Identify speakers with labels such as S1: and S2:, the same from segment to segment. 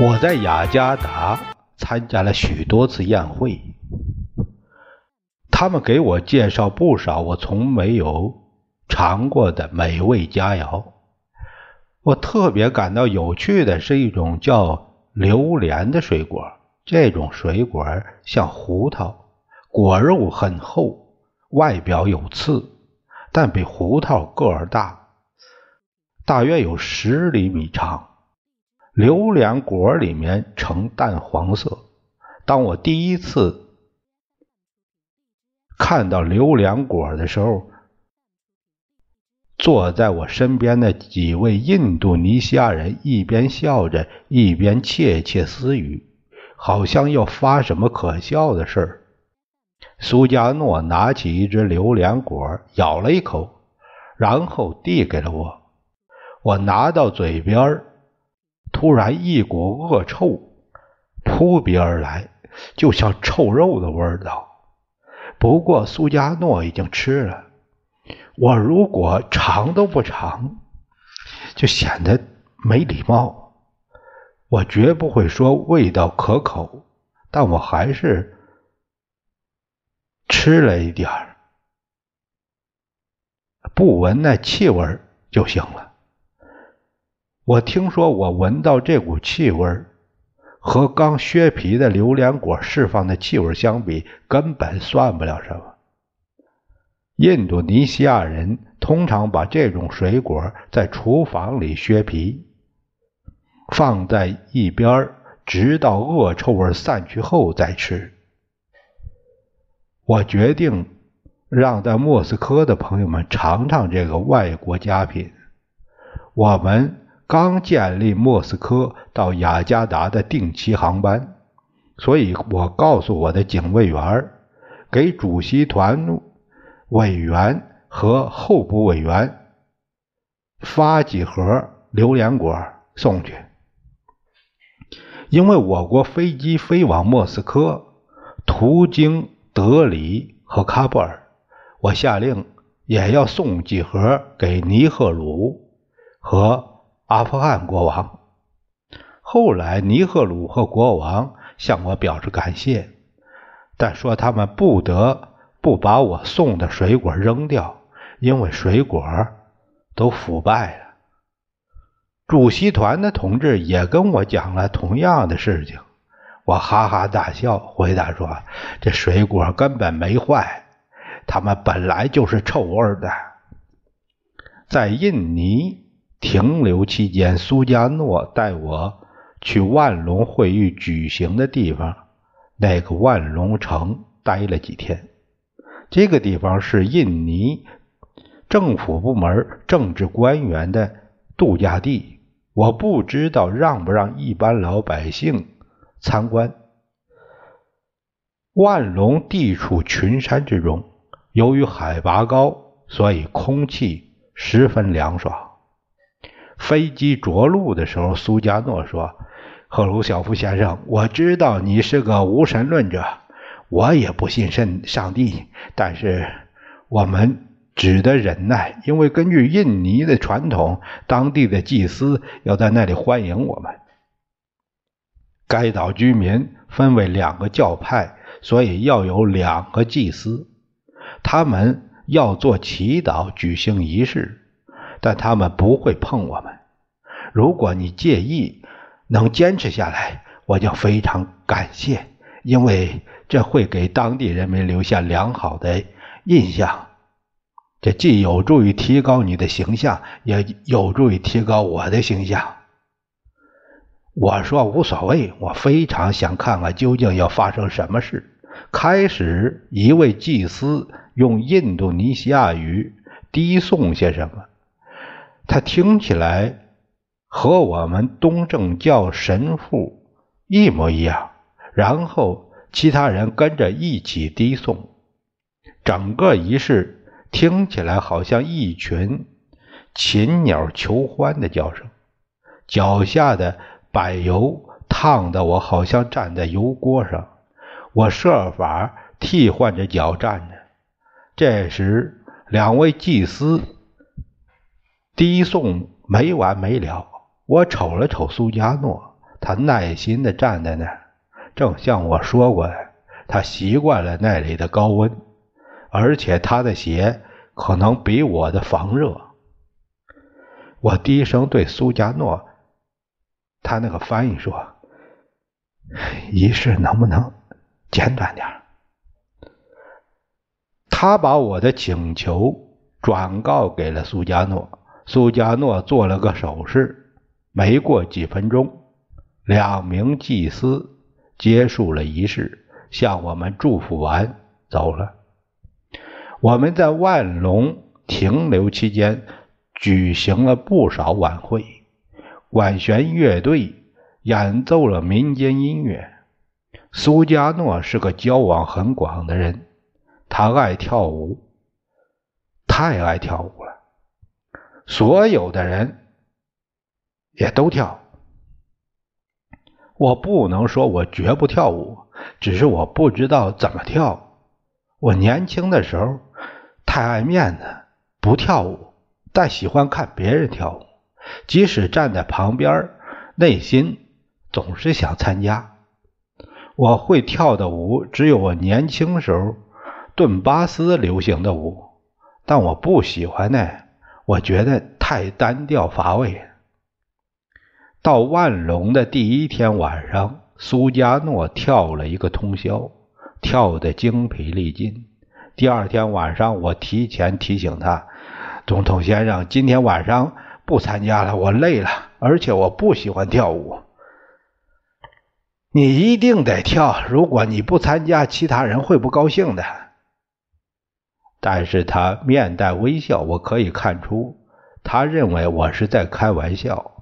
S1: 我在雅加达参加了许多次宴会，他们给我介绍不少我从没有尝过的美味佳肴。我特别感到有趣的是一种叫榴莲的水果，这种水果像胡桃，果肉很厚，外表有刺，但比胡桃个儿大，大约有十厘米长。榴莲果里面呈淡黄色。当我第一次看到榴莲果的时候，坐在我身边的几位印度尼西亚人一边笑着，一边窃窃私语，好像要发什么可笑的事儿。苏加诺拿起一只榴莲果，咬了一口，然后递给了我。我拿到嘴边。突然，一股恶臭扑鼻而来，就像臭肉的味道。不过苏加诺已经吃了，我如果尝都不尝，就显得没礼貌。我绝不会说味道可口，但我还是吃了一点儿，不闻那气味就行了。我听说，我闻到这股气味和刚削皮的榴莲果释放的气味相比，根本算不了什么。印度尼西亚人通常把这种水果在厨房里削皮，放在一边，直到恶臭味散去后再吃。我决定让在莫斯科的朋友们尝尝这个外国佳品。我们。刚建立莫斯科到雅加达的定期航班，所以我告诉我的警卫员给主席团委员和候补委员发几盒榴莲果送去。因为我国飞机飞往莫斯科，途经德里和喀布尔，我下令也要送几盒给尼赫鲁和。阿富汗国王。后来，尼赫鲁和国王向我表示感谢，但说他们不得不把我送的水果扔掉，因为水果都腐败了。主席团的同志也跟我讲了同样的事情。我哈哈大笑，回答说：“这水果根本没坏，它们本来就是臭味的。”在印尼。停留期间，苏加诺带我去万隆会议举行的地方，那个万隆城待了几天。这个地方是印尼政府部门政治官员的度假地。我不知道让不让一般老百姓参观。万隆地处群山之中，由于海拔高，所以空气十分凉爽。飞机着陆的时候，苏加诺说：“赫鲁晓夫先生，我知道你是个无神论者，我也不信神上帝，但是我们只得忍耐，因为根据印尼的传统，当地的祭司要在那里欢迎我们。该岛居民分为两个教派，所以要有两个祭司，他们要做祈祷，举行仪式。”但他们不会碰我们。如果你介意，能坚持下来，我就非常感谢，因为这会给当地人民留下良好的印象。这既有助于提高你的形象，也有助于提高我的形象。我说无所谓，我非常想看看究竟要发生什么事。开始，一位祭司用印度尼西亚语低诵些什么。他听起来和我们东正教神父一模一样。然后其他人跟着一起低诵，整个仪式听起来好像一群禽鸟求欢的叫声。脚下的柏油烫得我好像站在油锅上，我设法替换着脚站着。这时，两位祭司低诵没完没了。我瞅了瞅苏加诺，他耐心地站在那儿。正像我说过的，他习惯了那里的高温，而且他的鞋可能比我的防热。我低声对苏加诺，他那个翻译说：“仪式能不能简短点？”他把我的请求转告给了苏加诺，苏加诺做了个手势。没过几分钟，两名祭司。结束了仪式，向我们祝福完走了。我们在万隆停留期间，举行了不少晚会，管弦乐队演奏了民间音乐。苏加诺是个交往很广的人，他爱跳舞，太爱跳舞了，所有的人也都跳。我不能说我绝不跳舞，只是我不知道怎么跳。我年轻的时候太爱面子，不跳舞，但喜欢看别人跳舞。即使站在旁边，内心总是想参加。我会跳的舞只有我年轻时候顿巴斯流行的舞，但我不喜欢那，我觉得太单调乏味。到万隆的第一天晚上，苏加诺跳了一个通宵，跳得精疲力尽。第二天晚上，我提前提醒他：“总统先生，今天晚上不参加了，我累了，而且我不喜欢跳舞。你一定得跳，如果你不参加，其他人会不高兴的。”但是他面带微笑，我可以看出他认为我是在开玩笑。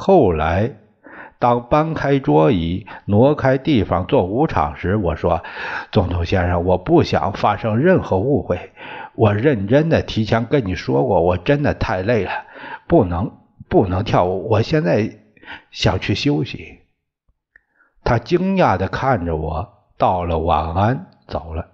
S1: 后来，当搬开桌椅、挪开地方做舞场时，我说：“总统先生，我不想发生任何误会。我认真的提前跟你说过，我真的太累了，不能不能跳舞。我现在想去休息。”他惊讶的看着我，道了晚安，走了。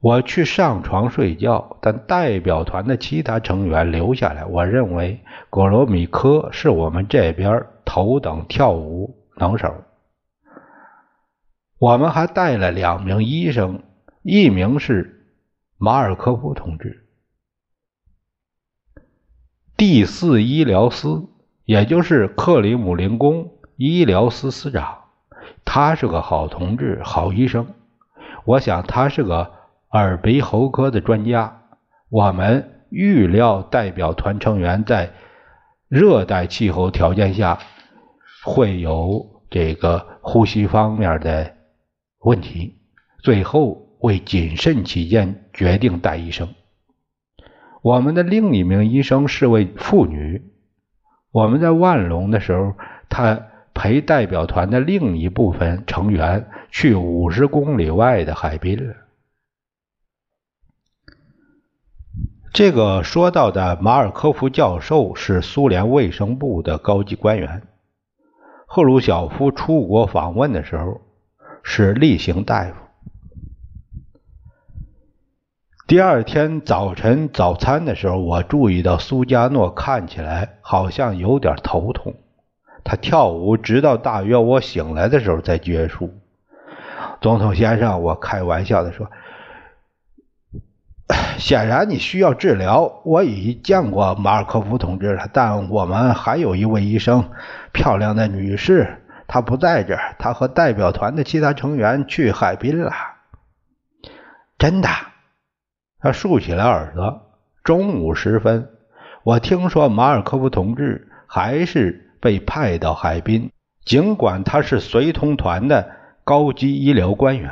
S1: 我去上床睡觉，但代表团的其他成员留下来。我认为格罗米科是我们这边头等跳舞能手。我们还带了两名医生，一名是马尔科夫同志，第四医疗司，也就是克里姆林宫医疗司司长。他是个好同志，好医生。我想他是个。耳鼻喉科的专家，我们预料代表团成员在热带气候条件下会有这个呼吸方面的问题。最后为谨慎起见，决定带医生。我们的另一名医生是位妇女。我们在万隆的时候，她陪代表团的另一部分成员去五十公里外的海滨了。这个说到的马尔科夫教授是苏联卫生部的高级官员。赫鲁晓夫出国访问的时候是例行大夫。第二天早晨早餐的时候，我注意到苏加诺看起来好像有点头痛。他跳舞直到大约我醒来的时候才结束。总统先生，我开玩笑的说。显然你需要治疗。我已见过马尔科夫同志了，但我们还有一位医生，漂亮的女士，她不在这儿。她和代表团的其他成员去海滨了。真的？他竖起了耳朵。中午时分，我听说马尔科夫同志还是被派到海滨，尽管他是随同团的高级医疗官员。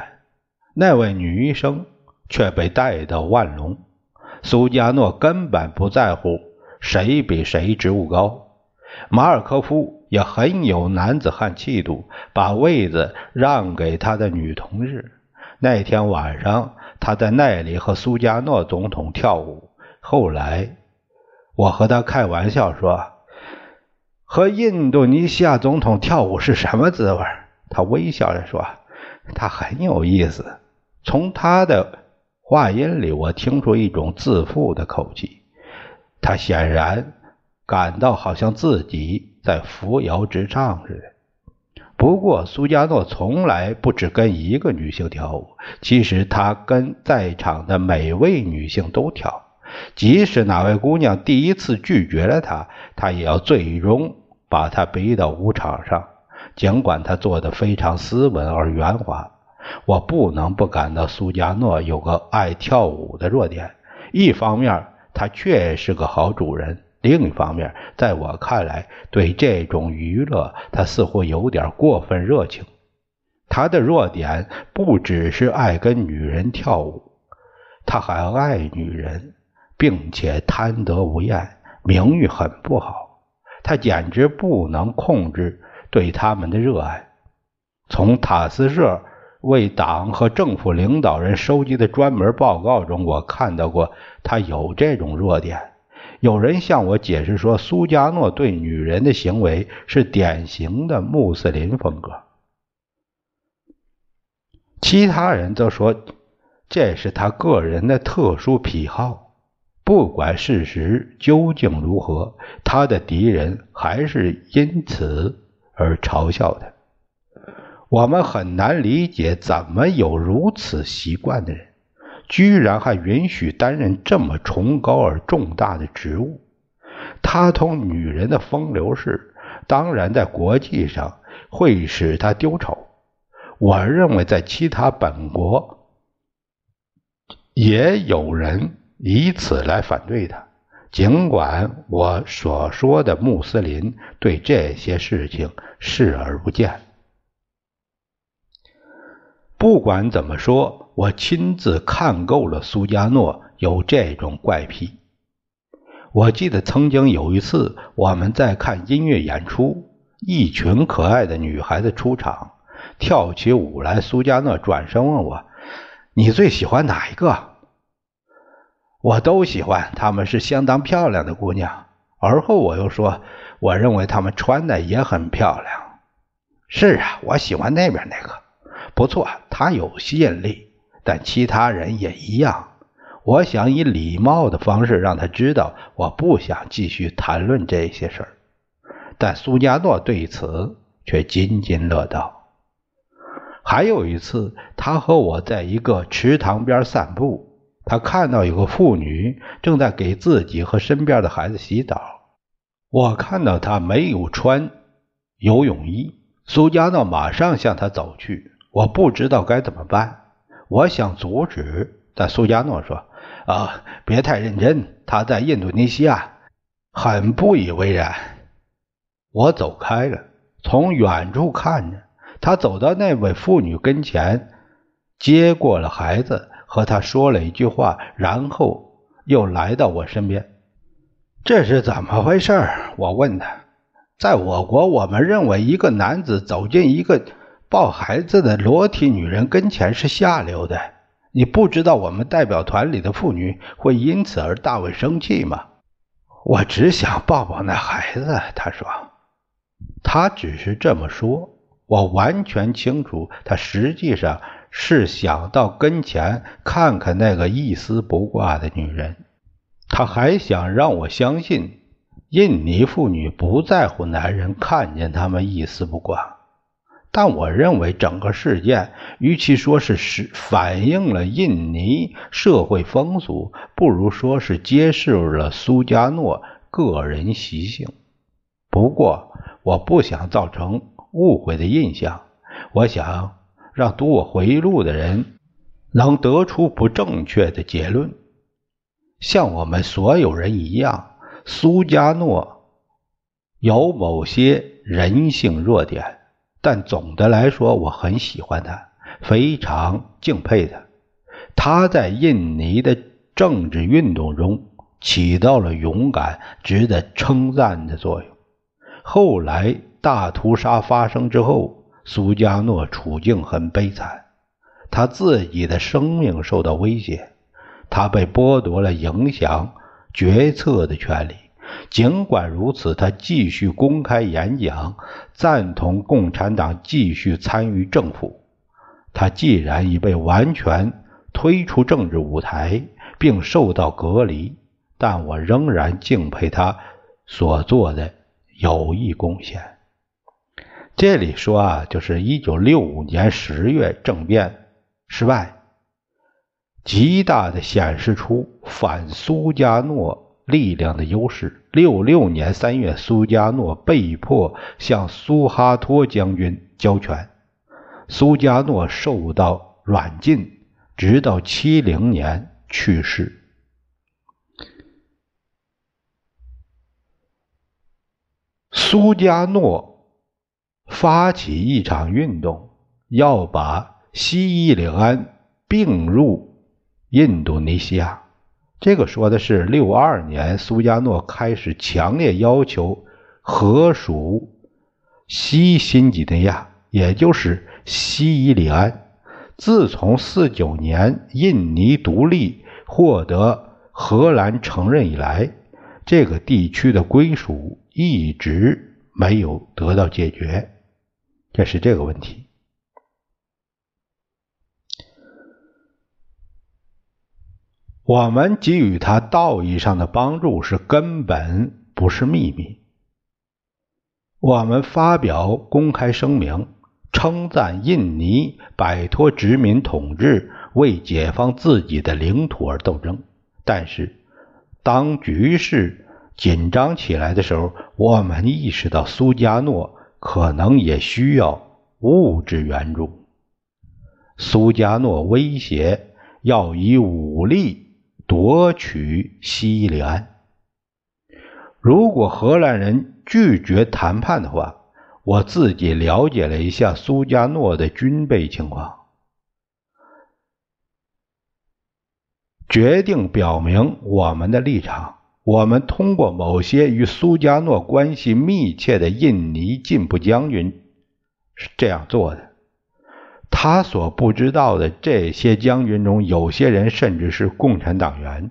S1: 那位女医生。却被带到万隆，苏加诺根本不在乎谁比谁职务高。马尔科夫也很有男子汉气度，把位子让给他的女同事。那天晚上，他在那里和苏加诺总统跳舞。后来，我和他开玩笑说：“和印度尼西亚总统跳舞是什么滋味？”他微笑着说：“他很有意思。”从他的话音里，我听出一种自负的口气。他显然感到好像自己在扶摇直上似的。不过，苏加诺从来不只跟一个女性跳舞，其实他跟在场的每位女性都跳。即使哪位姑娘第一次拒绝了他，他也要最终把她逼到舞场上。尽管他做的非常斯文而圆滑，我不能不感到苏加诺有个爱跳舞的弱点。一方面，他确是个好主人。另一方面，在我看来，对这种娱乐，他似乎有点过分热情。他的弱点不只是爱跟女人跳舞，他还爱女人，并且贪得无厌，名誉很不好。他简直不能控制对他们的热爱。从塔斯社为党和政府领导人收集的专门报告中，我看到过他有这种弱点。有人向我解释说，苏加诺对女人的行为是典型的穆斯林风格。其他人则说这是他个人的特殊癖好。不管事实究竟如何，他的敌人还是因此而嘲笑他。我们很难理解，怎么有如此习惯的人。居然还允许担任这么崇高而重大的职务，他同女人的风流事，当然在国际上会使他丢丑。我认为在其他本国也有人以此来反对他，尽管我所说的穆斯林对这些事情视而不见。不管怎么说，我亲自看够了苏加诺有这种怪癖。我记得曾经有一次，我们在看音乐演出，一群可爱的女孩子出场，跳起舞来。苏加诺转身问我：“你最喜欢哪一个？”我都喜欢，她们是相当漂亮的姑娘。而后我又说：“我认为她们穿的也很漂亮。”是啊，我喜欢那边那个。不错，他有吸引力，但其他人也一样。我想以礼貌的方式让他知道，我不想继续谈论这些事儿。但苏加诺对此却津津乐道。还有一次，他和我在一个池塘边散步，他看到有个妇女正在给自己和身边的孩子洗澡。我看到他没有穿游泳衣，苏加诺马上向他走去。我不知道该怎么办，我想阻止，但苏加诺说：“啊，别太认真。”他在印度尼西亚很不以为然。我走开了，从远处看着他走到那位妇女跟前，接过了孩子，和他说了一句话，然后又来到我身边。这是怎么回事？我问他。在我国，我们认为一个男子走进一个。抱孩子的裸体女人跟前是下流的，你不知道我们代表团里的妇女会因此而大为生气吗？我只想抱抱那孩子，他说。他只是这么说，我完全清楚，他实际上是想到跟前看看那个一丝不挂的女人。他还想让我相信，印尼妇女不在乎男人看见他们一丝不挂。但我认为整个事件，与其说是是反映了印尼社会风俗，不如说是揭示了苏加诺个人习性。不过，我不想造成误会的印象，我想让读我回忆录的人能得出不正确的结论。像我们所有人一样，苏加诺有某些人性弱点。但总的来说，我很喜欢他，非常敬佩他。他在印尼的政治运动中起到了勇敢、值得称赞的作用。后来大屠杀发生之后，苏加诺处境很悲惨，他自己的生命受到威胁，他被剥夺了影响决策的权利。尽管如此，他继续公开演讲，赞同共产党继续参与政府。他既然已被完全推出政治舞台，并受到隔离，但我仍然敬佩他所做的有益贡献。这里说啊，就是一九六五年十月政变失败，极大的显示出反苏加诺力量的优势。六六年三月，苏加诺被迫向苏哈托将军交权。苏加诺受到软禁，直到七零年去世。苏加诺发起一场运动，要把西伊里安并入印度尼西亚。这个说的是六二年，苏加诺开始强烈要求合属西新几内亚，也就是。西伊里安，自从四九年印尼独立获得荷兰承认以来，这个地区的归属一直没有得到解决。这是这个问题。我们给予他道义上的帮助是根本不是秘密。我们发表公开声明。称赞印尼摆脱殖民统治，为解放自己的领土而斗争。但是，当局势紧张起来的时候，我们意识到苏加诺可能也需要物质援助。苏加诺威胁要以武力夺取西里安。如果荷兰人拒绝谈判的话，我自己了解了一下苏加诺的军备情况，决定表明我们的立场。我们通过某些与苏加诺关系密切的印尼进步将军是这样做的。他所不知道的，这些将军中有些人甚至是共产党员。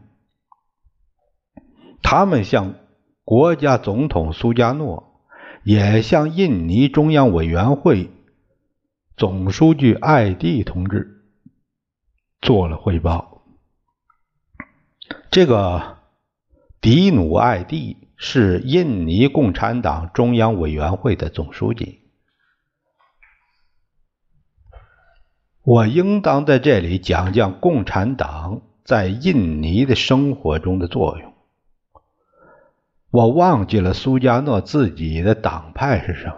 S1: 他们向国家总统苏加诺。也向印尼中央委员会总书记艾蒂同志做了汇报。这个迪努艾蒂是印尼共产党中央委员会的总书记。我应当在这里讲讲共产党在印尼的生活中的作用。我忘记了苏加诺自己的党派是什么，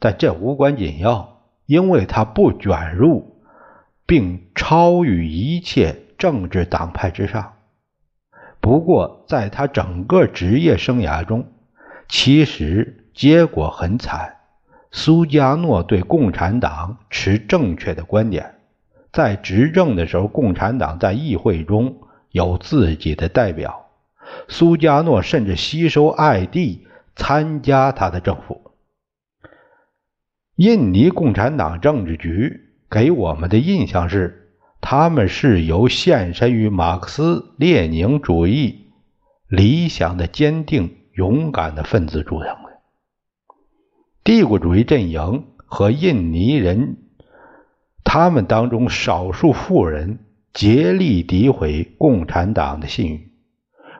S1: 但这无关紧要，因为他不卷入并超于一切政治党派之上。不过，在他整个职业生涯中，其实结果很惨。苏加诺对共产党持正确的观点，在执政的时候，共产党在议会中有自己的代表。苏加诺甚至吸收艾蒂参加他的政府。印尼共产党政治局给我们的印象是，他们是由献身于马克思列宁主义理想的坚定勇敢的分子组成的。帝国主义阵营和印尼人，他们当中少数富人竭力诋毁共产党的信誉。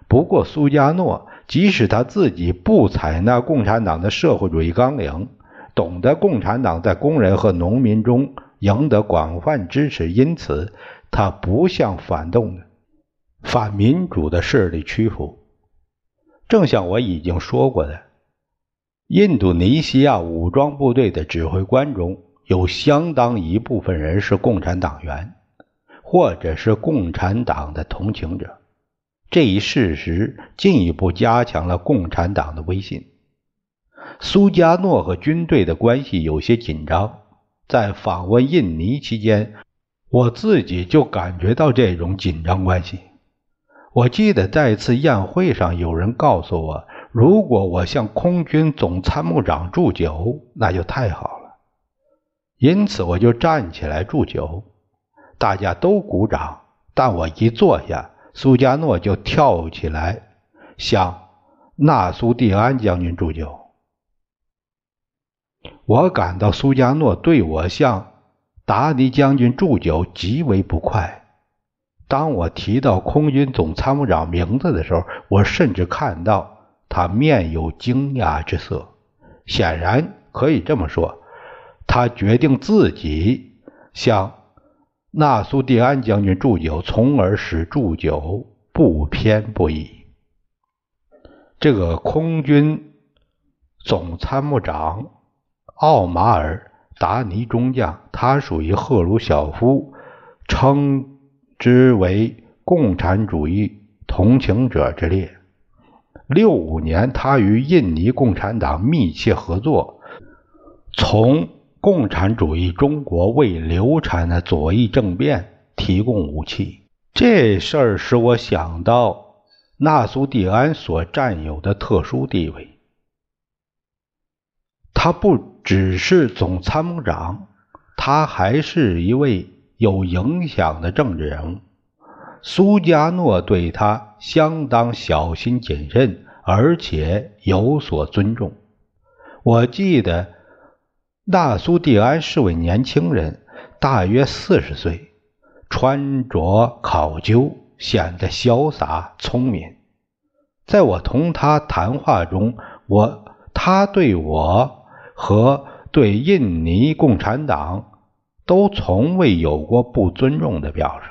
S1: 不过，苏加诺即使他自己不采纳共产党的社会主义纲领，懂得共产党在工人和农民中赢得广泛支持，因此他不向反动的、反民主的势力屈服。正像我已经说过的，印度尼西亚武装部队的指挥官中有相当一部分人是共产党员，或者是共产党的同情者。这一事实进一步加强了共产党的威信。苏加诺和军队的关系有些紧张，在访问印尼期间，我自己就感觉到这种紧张关系。我记得在一次宴会上，有人告诉我，如果我向空军总参谋长祝酒，那就太好了。因此，我就站起来祝酒，大家都鼓掌。但我一坐下，苏加诺就跳起来向纳苏蒂安将军祝酒。我感到苏加诺对我向达尼将军祝酒极为不快。当我提到空军总参谋长名字的时候，我甚至看到他面有惊讶之色。显然可以这么说，他决定自己向纳苏蒂安将军祝酒，从而使祝酒不偏不倚。这个空军总参谋长。奥马尔·达尼中将，他属于赫鲁晓夫称之为共产主义同情者之列。六五年，他与印尼共产党密切合作，从共产主义中国为流产的左翼政变提供武器。这事儿使我想到纳苏蒂安所占有的特殊地位。他不只是总参谋长，他还是一位有影响的政治人物。苏加诺对他相当小心谨慎，而且有所尊重。我记得纳苏蒂安是位年轻人，大约四十岁，穿着考究，显得潇洒聪明。在我同他谈话中，我他对我。和对印尼共产党都从未有过不尊重的表示，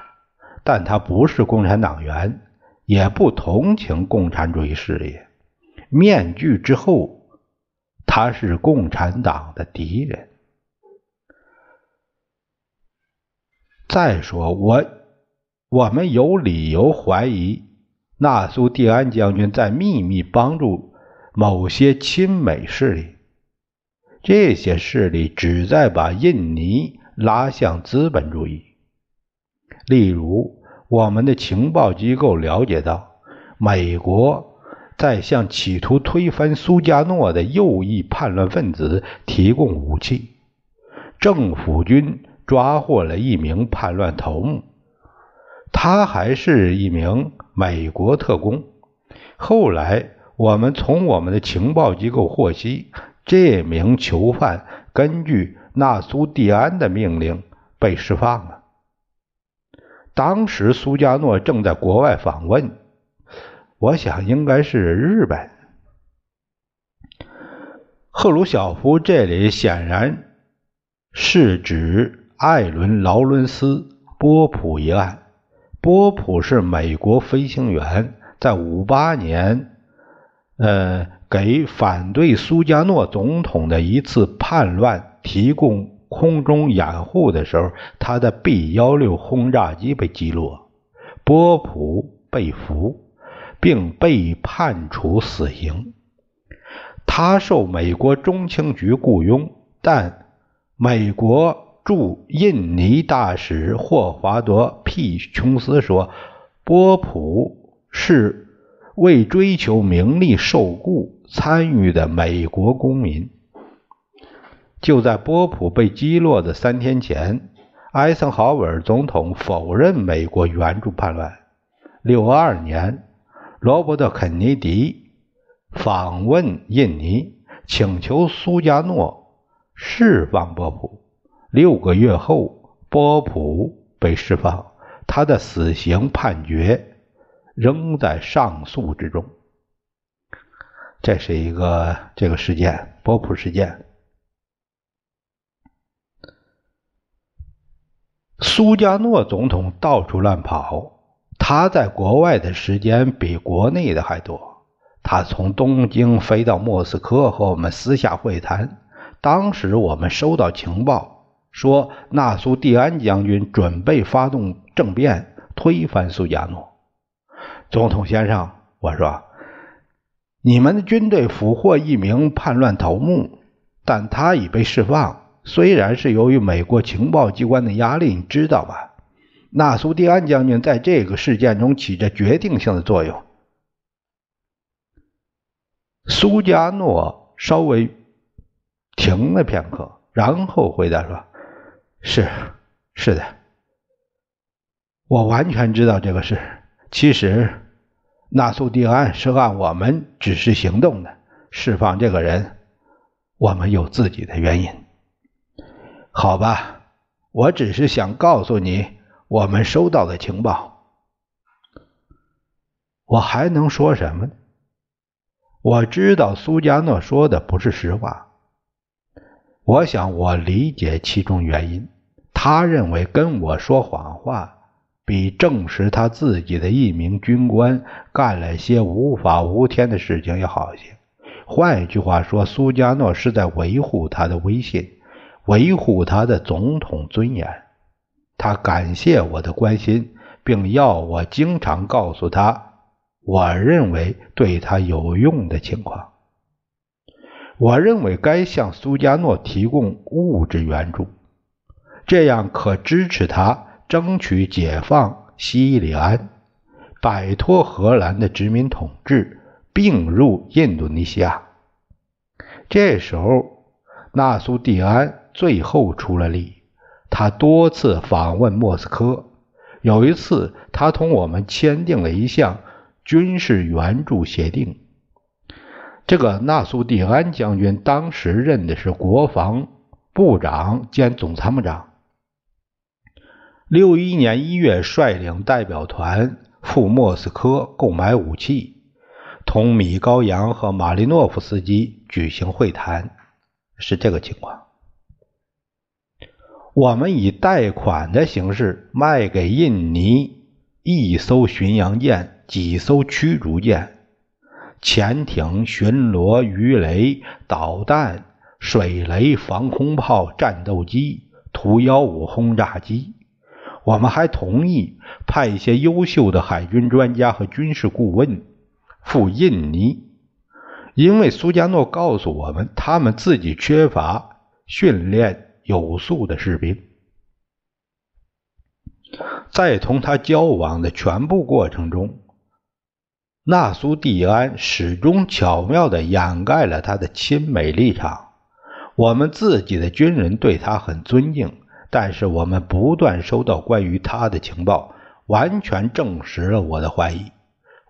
S1: 但他不是共产党员，也不同情共产主义事业。面具之后，他是共产党的敌人。再说，我我们有理由怀疑纳苏蒂安将军在秘密帮助某些亲美势力。这些势力旨在把印尼拉向资本主义。例如，我们的情报机构了解到，美国在向企图推翻苏加诺的右翼叛乱分子提供武器。政府军抓获了一名叛乱头目，他还是一名美国特工。后来，我们从我们的情报机构获悉。这名囚犯根据纳苏蒂安的命令被释放了。当时苏加诺正在国外访问，我想应该是日本。赫鲁晓夫这里显然是指艾伦·劳伦斯·波普一案。波普是美国飞行员，在五八年，呃。给反对苏加诺总统的一次叛乱提供空中掩护的时候，他的 B 幺六轰炸机被击落，波普被俘，并被判处死刑。他受美国中情局雇佣，但美国驻印尼大使霍华德 ·P. 琼斯说，波普是为追求名利受雇。参与的美国公民，就在波普被击落的三天前，艾森豪威尔总统否认美国援助叛乱。六二年，罗伯特·肯尼迪访问印尼，请求苏加诺释放波普。六个月后，波普被释放，他的死刑判决仍在上诉之中。这是一个这个事件，波普事件。苏加诺总统到处乱跑，他在国外的时间比国内的还多。他从东京飞到莫斯科和我们私下会谈。当时我们收到情报，说纳苏蒂安将军准备发动政变，推翻苏加诺总统先生。我说。你们的军队俘获一名叛乱头目，但他已被释放。虽然是由于美国情报机关的压力，你知道吧？纳苏蒂安将军在这个事件中起着决定性的作用。苏加诺稍微停了片刻，然后回答说：“是，是的，我完全知道这个事。其实，纳苏蒂安是按我们指示行动的。释放这个人，我们有自己的原因。好吧，我只是想告诉你我们收到的情报。我还能说什么呢？”我知道苏加诺说的不是实话。我想我理解其中原因。他认为跟我说谎话，比证实他自己的一名军官干了些无法无天的事情要好些。换一句话说，苏加诺是在维护他的威信，维护他的总统尊严。他感谢我的关心，并要我经常告诉他。我认为对他有用的情况，我认为该向苏加诺提供物质援助，这样可支持他争取解放西里安，摆脱荷兰的殖民统治，并入印度尼西亚。这时候，纳苏蒂安最后出了力，他多次访问莫斯科，有一次他同我们签订了一项。军事援助协定。这个纳苏蒂安将军当时任的是国防部长兼总参谋长。六一年一月，率领代表团赴莫斯科购买武器，同米高扬和马利诺夫斯基举行会谈，是这个情况。我们以贷款的形式卖给印尼一艘巡洋舰。几艘驱逐舰、潜艇、巡逻鱼雷、导弹、水雷、防空炮、战斗机、图幺五轰炸机。我们还同意派一些优秀的海军专家和军事顾问赴印尼，因为苏加诺告诉我们，他们自己缺乏训练有素的士兵。在同他交往的全部过程中。纳苏蒂安始终巧妙地掩盖了他的亲美立场。我们自己的军人对他很尊敬，但是我们不断收到关于他的情报，完全证实了我的怀疑。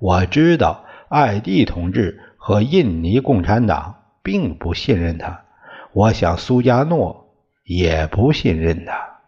S1: 我知道艾蒂同志和印尼共产党并不信任他，我想苏加诺也不信任他。